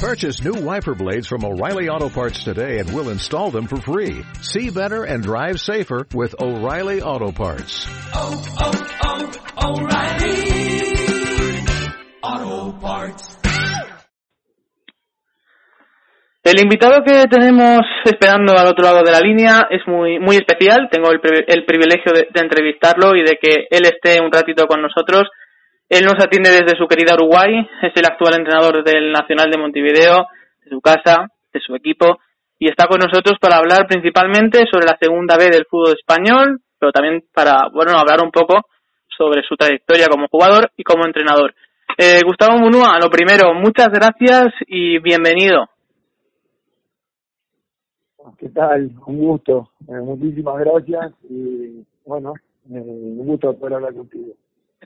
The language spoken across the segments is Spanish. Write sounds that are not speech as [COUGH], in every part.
Purchase new wiper blades from O'Reilly Auto Parts today and we'll install them for free. See better and drive safer with O'Reilly Auto Parts. Oh, oh, oh, O'Reilly Auto Parts. El invitado que tenemos esperando al otro lado de la línea es muy muy especial. Tengo el, el privilegio de, de entrevistarlo y de que él esté un ratito con nosotros. Él nos atiende desde su querida Uruguay, es el actual entrenador del Nacional de Montevideo, de su casa, de su equipo, y está con nosotros para hablar principalmente sobre la segunda B del fútbol español, pero también para, bueno, hablar un poco sobre su trayectoria como jugador y como entrenador. Eh, Gustavo Munúa, lo primero, muchas gracias y bienvenido. ¿Qué tal? Un gusto. Eh, muchísimas gracias y bueno, eh, un gusto poder hablar contigo.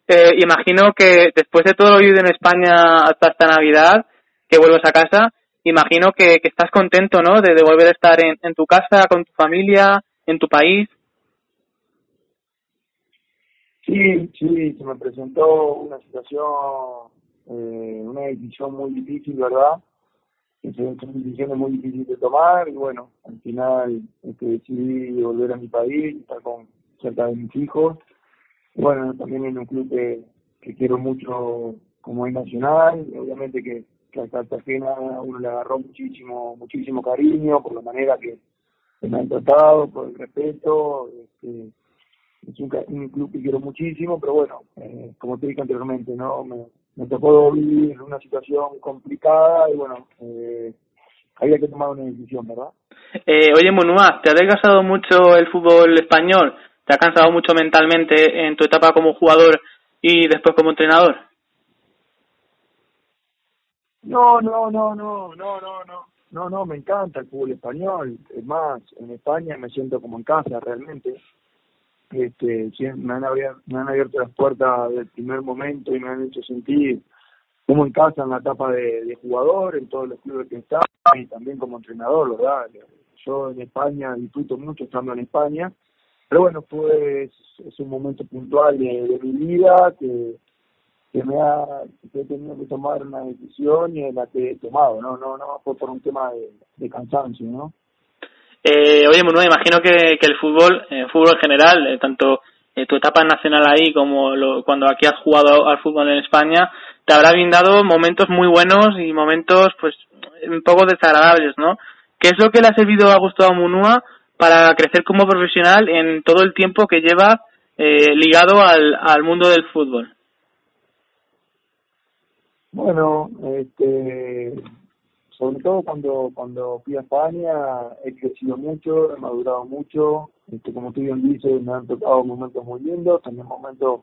Eh, imagino que después de todo lo vivido en España hasta esta Navidad, que vuelves a casa, imagino que, estás contento, ¿no? De, de volver a estar en, tu casa, con tu familia, en tu país. Sí, sí, se me presentó una situación, eh, una decisión muy difícil, ¿verdad? Son decisiones muy difíciles de tomar y bueno, al final este, decidí volver a mi país, estar con cerca de mis hijos. Bueno, también en un club que, que quiero mucho como es Nacional, obviamente que, que a Cartagena uno le agarró muchísimo, muchísimo cariño por la manera que, me han tratado, por el respeto, este, es un, un club que quiero muchísimo, pero bueno, eh, como te dije anteriormente, no me, me tocó vivir una situación complicada y bueno, eh, había que tomar una decisión, ¿verdad? Eh, oye, Munúa, ¿te ha desgastado mucho el fútbol español? ¿Te ha cansado mucho mentalmente en tu etapa como jugador y después como entrenador? No, no, no, no, no, no, no. No, no, me encanta el fútbol español. Es más, en España me siento como en casa realmente. Este, me han abierto, me han abierto las puertas del primer momento y me han hecho sentir como en casa en la etapa de, de jugador, en todos los clubes que estaba y también como entrenador, ¿verdad? Yo en España disfruto mucho estando en España, pero bueno, fue es, un momento puntual de, mi vida que, me ha que he tenido que tomar una decisión y la que he tomado, no, no, no fue por un tema de, cansancio, ¿no? Eh, oye, Munúa, imagino que, que el fútbol, el fútbol en general, eh, tanto eh, tu etapa nacional ahí como lo, cuando aquí has jugado al fútbol en España, te habrá brindado momentos muy buenos y momentos, pues, un poco desagradables, ¿no? ¿Qué es lo que le ha servido a Gustavo Munúa para crecer como profesional en todo el tiempo que lleva eh, ligado al, al mundo del fútbol? Bueno, este, sobre todo cuando cuando fui a España he crecido mucho, he madurado mucho, este, como tú bien dices, me han tocado momentos muy lindos, también momentos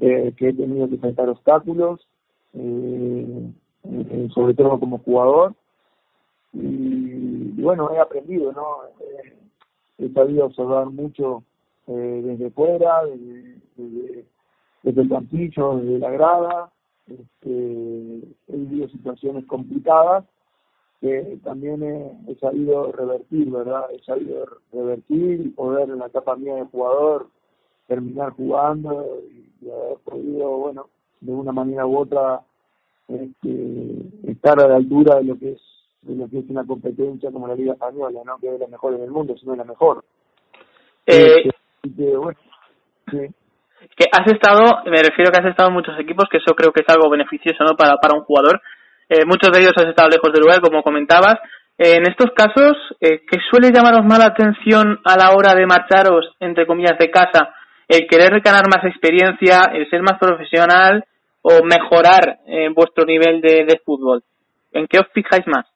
eh, que he tenido que saltar obstáculos, eh, eh, sobre todo como jugador, y, y bueno, he aprendido, ¿no? Eh, he sabido observar mucho eh, desde fuera, desde, el campillo, desde la grada, este, he vivido situaciones complicadas que también he, he sabido revertir, ¿verdad? He sabido revertir y poder en la etapa mía de jugador terminar jugando y, y haber podido, bueno, de una manera u otra este, estar a la altura de lo que es de lo que es una competencia como la Liga Española, no que es la mejor en el mundo, sino la mejor. Eh, Así que, bueno, sí. que has estado, me refiero que has estado en muchos equipos, que eso creo que es algo beneficioso ¿no? para, para un jugador. Eh, muchos de ellos has estado lejos del lugar, como comentabas. Eh, en estos casos, eh, ¿qué suele llamaros más la atención a la hora de marcharos, entre comillas, de casa? ¿El querer ganar más experiencia, el ser más profesional o mejorar eh, vuestro nivel de, de fútbol? ¿En qué os fijáis más?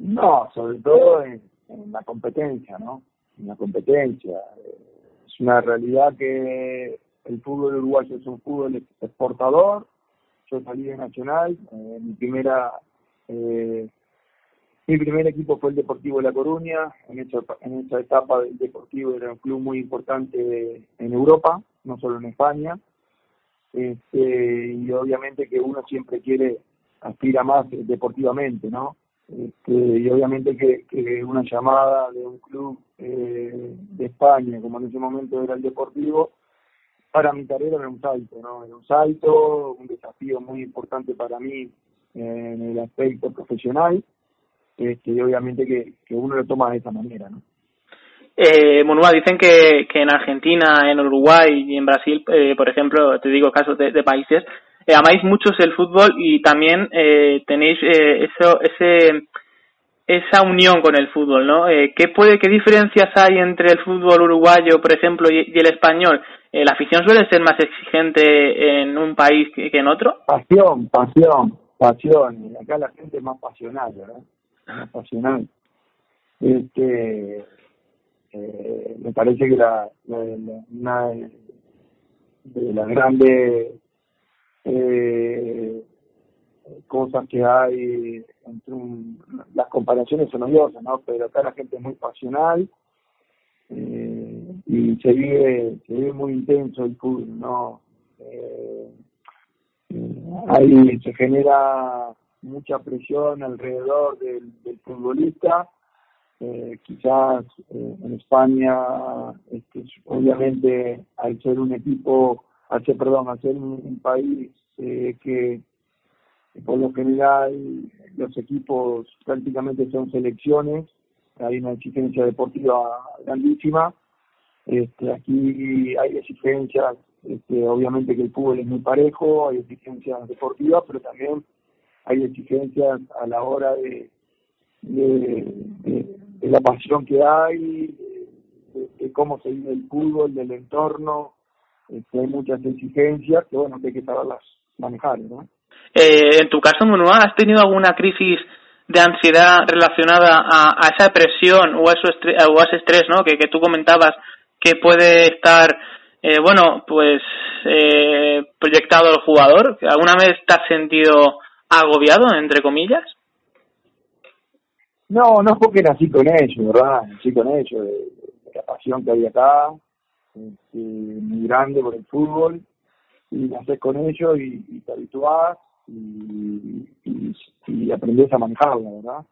No, sobre todo en, en la competencia, ¿no? En la competencia. Eh, Es una realidad que el fútbol uruguayo es un fútbol exportador. Yo salí de Nacional, eh, mi primera eh, mi primer equipo fue el Deportivo de La Coruña, en esa, en esa etapa del Deportivo era un club muy importante en Europa, no solo en España, este, y obviamente que uno siempre quiere aspira más deportivamente, ¿no? Este, y obviamente que, que una llamada de un club eh, de España, como en ese momento era el Deportivo, para mi carrera era un salto, ¿no? Era un salto, un desafío muy importante para mí en el aspecto profesional, este, y obviamente que, uno lo toma de esa manera, ¿no? Eh, Monua, dicen que, que en Argentina, en Uruguay y en Brasil, eh, por ejemplo, te digo casos de países, eh, amáis mucho el fútbol y también eh, tenéis eh, eso, ese, esa unión con el fútbol, ¿no? Eh, ¿qué, puede, ¿Qué diferencias hay entre el fútbol uruguayo, por ejemplo, y, el español? Eh, ¿La afición suele ser más exigente en un país que, en otro? Pasión, pasión, pasión. Acá la gente es más pasional, ¿verdad? Más pasional. Este, eh, me parece que la, la, la- una de las grandes eh, cosas que hay entre un, las comparaciones son odiosas, ¿no? Pero acá la gente es muy pasional eh, y se vive, se vive muy intenso el fútbol, ¿no? Eh, eh, ahí se genera mucha presión alrededor del, futbolista. Eh, quizás eh, en España, este, obviamente, al ser un equipo, ser, perdón, ser un, país eh, que por lo general los equipos prácticamente son selecciones, hay una exigencia deportiva grandísima. Este, aquí hay exigencias, este, obviamente que el fútbol es muy parejo, hay exigencias deportivas, pero también hay exigencias a la hora de- de la pasión que hay, de, de cómo se vive el fútbol, del entorno. Este, hay muchas exigencias que, bueno, que hay que saberlas manejar, ¿no? Eh, en tu caso, Monua, ¿has tenido alguna crisis de ansiedad relacionada a, a esa presión o a, eso estre- o a ese estrés ¿no? que, que tú comentabas que puede estar, eh, bueno, pues eh, proyectado al jugador? ¿Alguna vez te has sentido agobiado, entre comillas? No, no porque nací con ellos, ¿verdad? Nací con ellos, de, de la pasión que hay acá, este, muy grande por el fútbol, y nacés con ellos y, y te habituás y, y, y a manejarla, ¿verdad?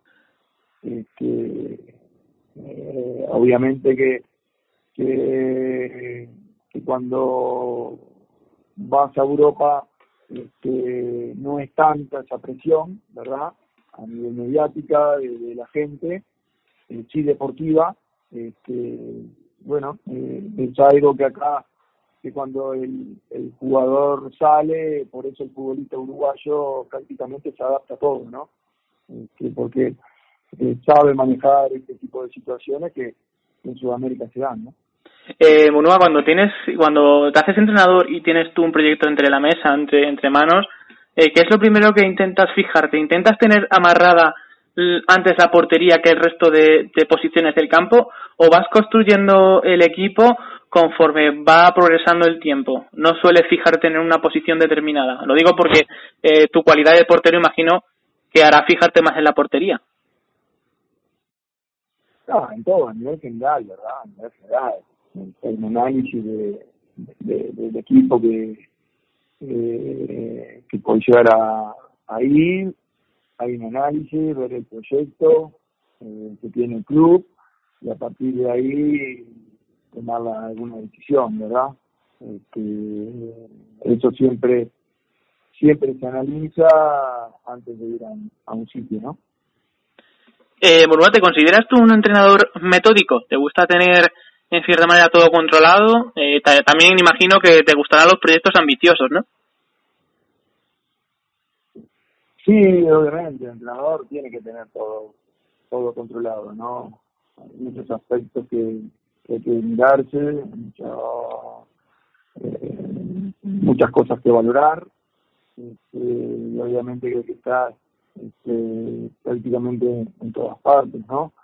Este, eh, obviamente que, que, cuando vas a Europa este, no es tanta esa presión, ¿verdad? A nivel mediática de, de la gente, eh, sí deportiva, este, bueno, eh, es algo que acá, que cuando el, el jugador sale, por eso el futbolista uruguayo prácticamente se adapta a todo, ¿no? Este, porque eh, sabe manejar este tipo de situaciones que en Sudamérica se dan, ¿no? Eh, Munua, cuando tienes, cuando te haces entrenador y tienes tú un proyecto entre la mesa, entre, entre manos, eh, ¿qué es lo primero que intentas fijarte? ¿Intentas tener amarrada antes la portería que el resto de, posiciones del campo o vas construyendo el equipo conforme va progresando el tiempo? No sueles fijarte en una posición determinada. Lo digo porque eh, tu cualidad de portero imagino que hará fijarte más en la portería. En todo, a nivel general, ¿verdad? A nivel general. Un análisis de- del equipo que, eh, que puede llegar a, a ir, hay un análisis, ver el proyecto eh, que tiene el club y a partir de ahí tomar alguna decisión, ¿verdad? Este, eso siempre siempre se analiza antes de ir a, un- sitio, ¿no? Eh, Murua, ¿te consideras tú un entrenador metódico? ¿Te gusta tener en cierta manera todo controlado? Eh, ta- también imagino que te gustarán los proyectos ambiciosos, ¿no? Sí, obviamente, el entrenador tiene que tener todo todo controlado, ¿no? Hay muchos aspectos que, que hay que mirarse, mucho, eh, muchas cosas que valorar, este, y obviamente que que estar este, prácticamente en todas partes, ¿no?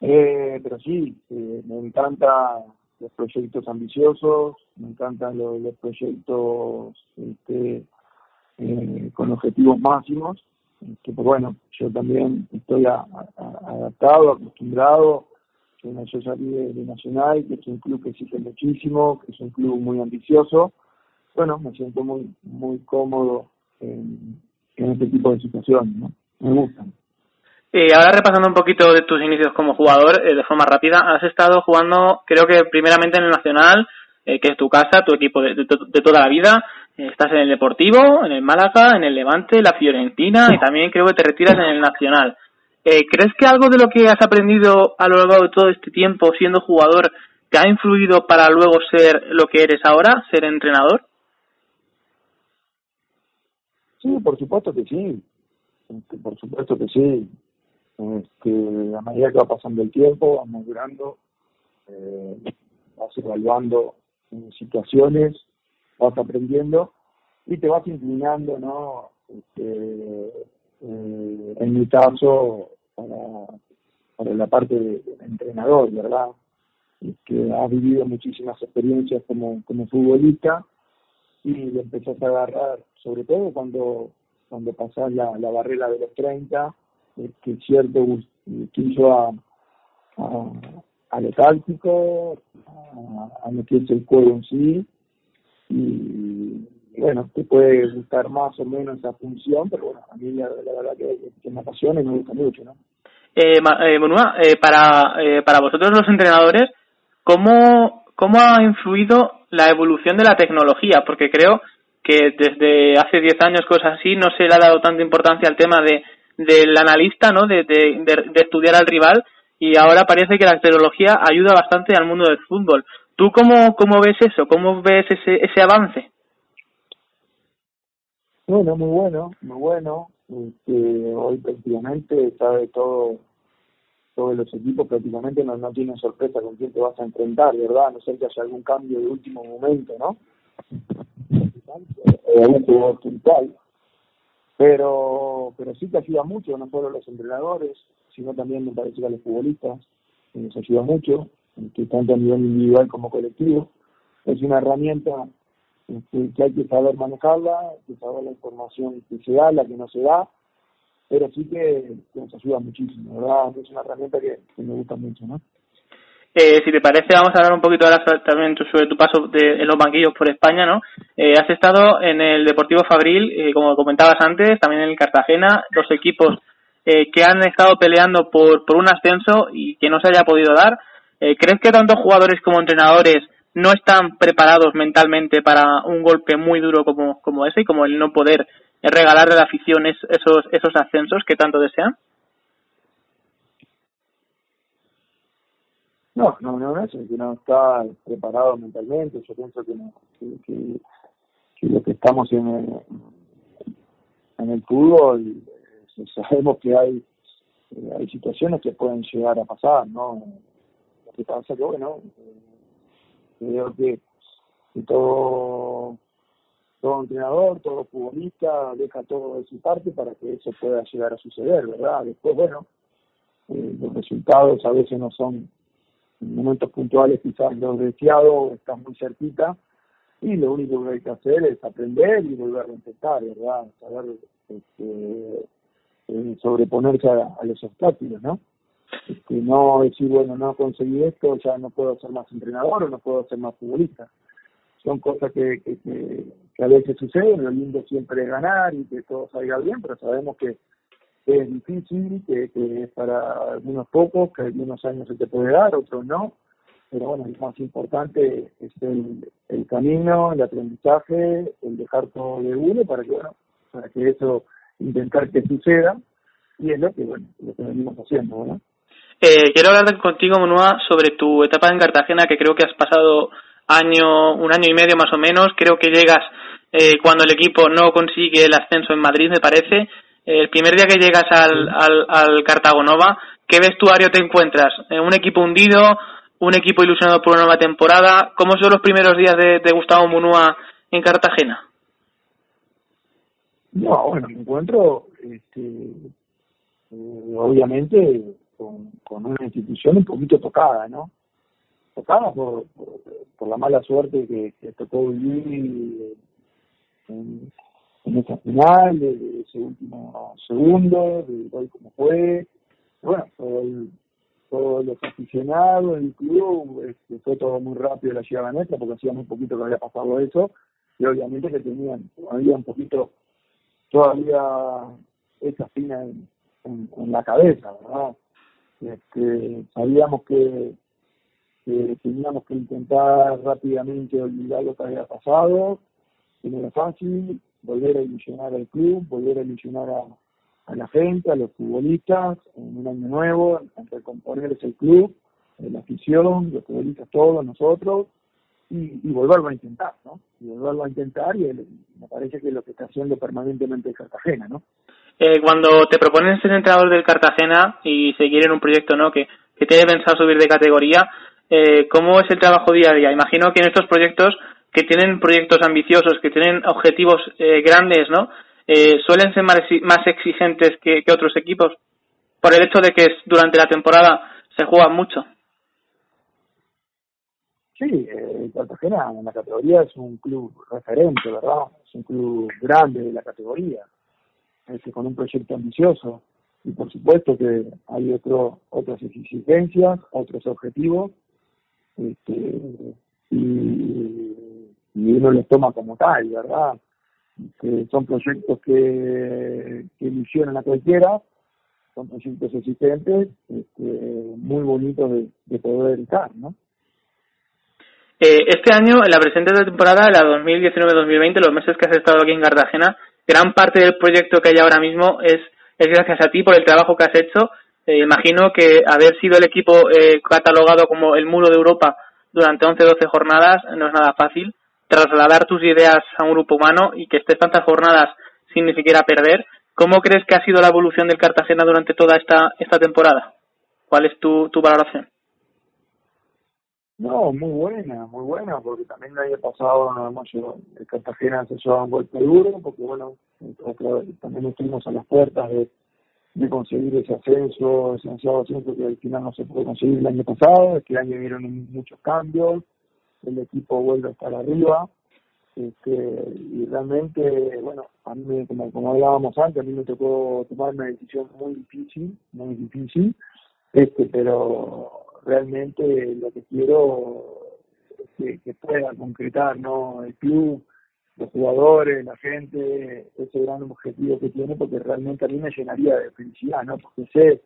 Eh, pero sí, eh, me encantan los proyectos ambiciosos, me encantan los, los proyectos este, eh, con objetivos máximos, que pues bueno, yo también estoy adaptado, acostumbrado, yo, yo salí de, Nacional, que es un club que exige muchísimo, que es un club muy ambicioso, bueno, me siento muy muy cómodo en, este tipo de situaciones. Me gustan. Eh, ahora repasando un poquito de tus inicios como jugador, eh, de forma rápida, has estado jugando, creo que primeramente en el Nacional, eh, que es tu casa, tu equipo de, de toda la vida, Estás en el Deportivo, en el Málaga, en el Levante, la Fiorentina y también creo que te retiras en el Nacional. Eh, ¿Crees que algo de lo que has aprendido a lo largo de todo este tiempo siendo jugador te ha influido para luego ser lo que eres ahora, ser entrenador? Sí, por supuesto que sí. Este, por supuesto que sí. Este, a medida que va pasando el tiempo, vas madurando, eh, vas evaluando situaciones, vas aprendiendo y te vas inclinando, ¿no? Este, eh, en mi caso, para, para la parte de, entrenador, ¿verdad? que has vivido muchísimas experiencias como, como futbolista y le empezás a agarrar, sobre todo cuando, cuando pasás la, la barrera de los 30, es que cierto quiso a, a, a lo táctico, a, a, lo que es el juego en sí, y, bueno, te puede gustar más o menos esa función, pero bueno, a mí la, verdad que, que, me apasiona y me gusta mucho, ¿no? Eh, eh, eh, para, eh, para vosotros los entrenadores, ¿cómo, ¿cómo ha influido la evolución de la tecnología? Porque creo que desde hace 10 años, cosas así, no se le ha dado tanta importancia al tema de del analista, ¿no? De, de, estudiar al rival y ahora parece que la tecnología ayuda bastante al mundo del fútbol. ¿Tú cómo, cómo ves eso? ¿Cómo ves ese, ese avance? Bueno, muy bueno, muy bueno. Este, hoy prácticamente sabe todo, todos los equipos prácticamente no, no tienen sorpresa con quién te vas a enfrentar, ¿verdad? A no ser que haya algún cambio de último momento, ¿no? O algún jugador. Pero, pero sí que ayuda mucho, no solo los entrenadores, sino también me parece que a los futbolistas, que nos ayuda mucho, que tanto a nivel individual como colectivo. Es una herramienta este, que hay que saber manejarla, que saber la información que se da, la que no se da, pero sí que, nos ayuda muchísimo, ¿verdad? Es una herramienta que, me gusta mucho, ¿no? Eh, si te parece, vamos a hablar un poquito ahora también sobre tu paso de, en los banquillos por España, ¿no? Eh, has estado en el Deportivo Fabril, eh, como comentabas antes, también en el Cartagena, dos equipos eh, que han estado peleando por, por un ascenso y que no se haya podido dar. Eh, ¿Crees que tanto jugadores como entrenadores no están preparados mentalmente para un golpe muy duro como, como ese y como el no poder regalarle a la afición esos, esos ascensos que tanto desean? No, no, no es que no está preparado mentalmente. Yo pienso que, que, que, lo que estamos en el, en el fútbol, eh, [LAUGHS] sabemos que hay, eh, hay situaciones que pueden llegar a pasar, ¿no? Lo que pasa que, bueno, eh, creo que, todo todo entrenador, todo futbolista deja todo de su parte para que eso pueda llegar a suceder, ¿verdad? Después, bueno, eh, los resultados a veces no son en momentos puntuales quizás los deseados, están muy cerquita, y lo único que hay que hacer es aprender y volver a intentar, ¿verdad? Saber este, eh, sobreponerse a, los obstáculos, ¿no? Este, no decir, bueno, no conseguí esto, ya no puedo ser más entrenador o no puedo ser más futbolista. Son cosas que, que, que, a veces suceden, lo lindo siempre es ganar y que todo salga bien, pero sabemos que, es difícil, que, que es para algunos pocos, que algunos años se te puede dar, otros no, pero bueno, lo más importante es el, el camino, el aprendizaje, el dejar todo de uno para que, bueno, para que eso, intentar que suceda, y es lo que, bueno, lo que venimos haciendo, ¿no? Eh, quiero hablar contigo, Monua, sobre tu etapa en Cartagena, que creo que has pasado año, un año y medio más o menos. Creo que llegas eh, cuando el equipo no consigue el ascenso en Madrid, me parece. el primer día que llegas al, al, al Cartagonova, ¿qué vestuario te encuentras? Eh, ¿Un equipo hundido? ¿Un equipo ilusionado por una nueva temporada? ¿Cómo son los primeros días de, de Gustavo Munúa en Cartagena? No, bueno, me encuentro, este, eh, obviamente, con, una institución un poquito tocada, ¿no? tocada por, por, la mala suerte que, que tocó vivir en, en esa final, de, ese último segundo, de hoy como fue. Bueno, todo el, todos los aficionados, el club, este, fue todo muy rápido la llegada nuestra porque hacía muy poquito que había pasado eso y obviamente que tenían todavía un poquito, todavía esa fina en, la cabeza, ¿verdad? Este, sabíamos que teníamos que intentar rápidamente olvidar lo que había pasado que no era fácil, volver a ilusionar al club, volver a ilusionar a, la gente, a los futbolistas, en un año nuevo, en recomponer ese club, la afición, los futbolistas todos, nosotros, y, y, volverlo a intentar, ¿no? Y volverlo a intentar, y me parece que es lo que está haciendo permanentemente el Cartagena, ¿no? Eh, cuando te proponen ser entrenador del Cartagena y seguir en un proyecto, ¿no? Que, que tiene pensado subir de categoría, eh, ¿cómo es el trabajo día a día? Imagino que en estos proyectos que tienen proyectos ambiciosos, que tienen objetivos eh, grandes, ¿no? Eh, suelen ser más, más exigentes que, que otros equipos por el hecho de que durante la temporada se juega mucho. Sí, eh, Cartagena en la categoría es un club referente, ¿verdad? Es un club grande de la categoría, este, con un proyecto ambicioso. Y por supuesto que hay otro, otras exigencias, otros objetivos, este, y, uno los toma como tal, ¿verdad? Que son proyectos que, que ilusionan a cualquiera, son proyectos existentes, este, muy bonitos de, de poder estar, ¿no? Eh, este año, en la presente temporada, la 2019-2020, los meses que has estado aquí en Cartagena, gran parte del proyecto que hay ahora mismo es, es gracias a ti por el trabajo que has hecho. Eh, imagino que haber sido el equipo eh, catalogado como el muro de Europa durante 11-12 jornadas no es nada fácil. Trasladar tus ideas a un grupo humano y que estés tantas jornadas sin ni siquiera perder. ¿Cómo crees que ha sido la evolución del Cartagena durante toda esta, esta temporada? ¿Cuál es tu, tu valoración? No, muy buena, muy buena, porque también el año pasado hemos el Cartagena se llevaba un golpe duro, porque bueno, también estuvimos a las puertas de, de conseguir ese ascenso, ese ansiado ascenso que al final no se pudo conseguir el año pasado, este año vieron muchos cambios, el equipo vuelve a estar arriba, este, y realmente, bueno, a mí, como, como hablábamos antes, a mí me tocó tomar una decisión muy difícil, muy difícil, este, pero realmente lo que quiero que, que pueda concretar no el club los jugadores la gente ese gran objetivo que tiene porque realmente a mí me llenaría de felicidad no porque sé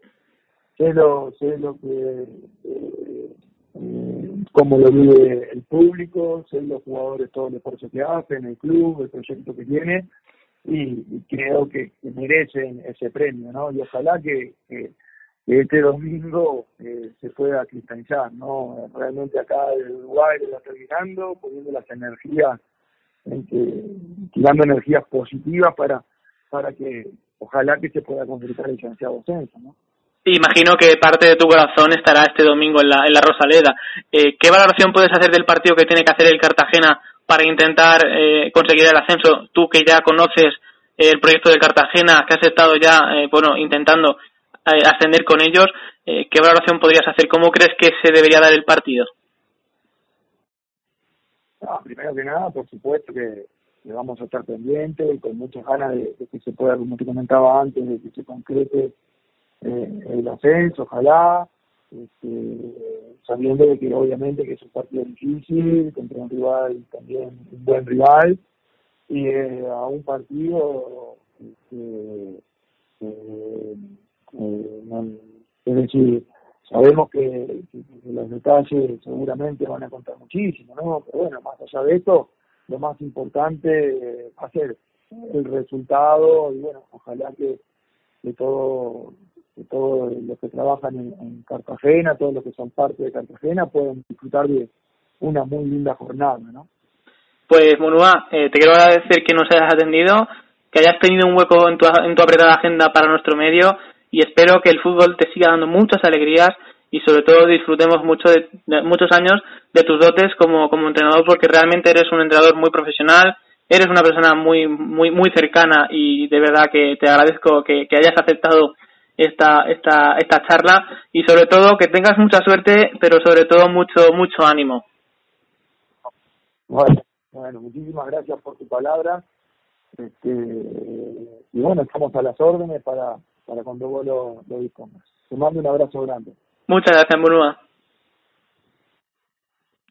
sé lo sé lo que eh, eh, cómo lo vive el público sé los jugadores todo el esfuerzo que hacen el club el proyecto que tiene y, y creo que, merecen ese premio no y ojalá que este domingo eh, se pueda cristalizar, ¿no? Realmente acá el Uruguay está terminando, poniendo las energías, tirando energías positivas para, para que ojalá que se pueda concretar el ansiado ascenso, ¿no? Imagino que parte de tu corazón estará este domingo en la, en la Rosaleda. Eh, ¿Qué valoración puedes hacer del partido que tiene que hacer el Cartagena para intentar eh, conseguir el ascenso? Tú que ya conoces el proyecto del Cartagena, que has estado ya, eh, bueno, intentando eh, ascender con ellos, eh, ¿qué valoración podrías hacer? ¿Cómo crees que se debería dar el partido? No, primero que nada, por supuesto que, que vamos a estar pendientes y con muchas ganas de, que se pueda, como te comentaba antes, de que se concrete eh, el ascenso, ojalá, este, sabiendo de que obviamente que es un partido difícil, contra un rival también un buen rival, y eh, a un partido este, eh, es decir, sabemos que, los detalles seguramente van a contar muchísimo, ¿no? Pero bueno, más allá de esto, lo más importante va a ser el resultado y bueno, ojalá que, que todo que todos los que trabajan en, en, Cartagena, todos los que son parte de Cartagena puedan disfrutar de una muy linda jornada, ¿no? Pues Munua, eh, te quiero agradecer que nos hayas atendido, que hayas tenido un hueco en tu, en tu apretada agenda para nuestro medio y espero que el fútbol te siga dando muchas alegrías y sobre todo disfrutemos mucho de, de, muchos años de tus dotes como, como entrenador porque realmente eres un entrenador muy profesional, eres una persona muy muy muy cercana y de verdad que te agradezco que, que hayas aceptado esta esta esta charla y sobre todo que tengas mucha suerte pero sobre todo mucho mucho ánimo. Bueno, bueno muchísimas gracias por tu palabra. Este, y bueno, estamos a las órdenes para para cuando vos lo, lo dispongas. Te mando un abrazo grande. Muchas gracias, Burúa.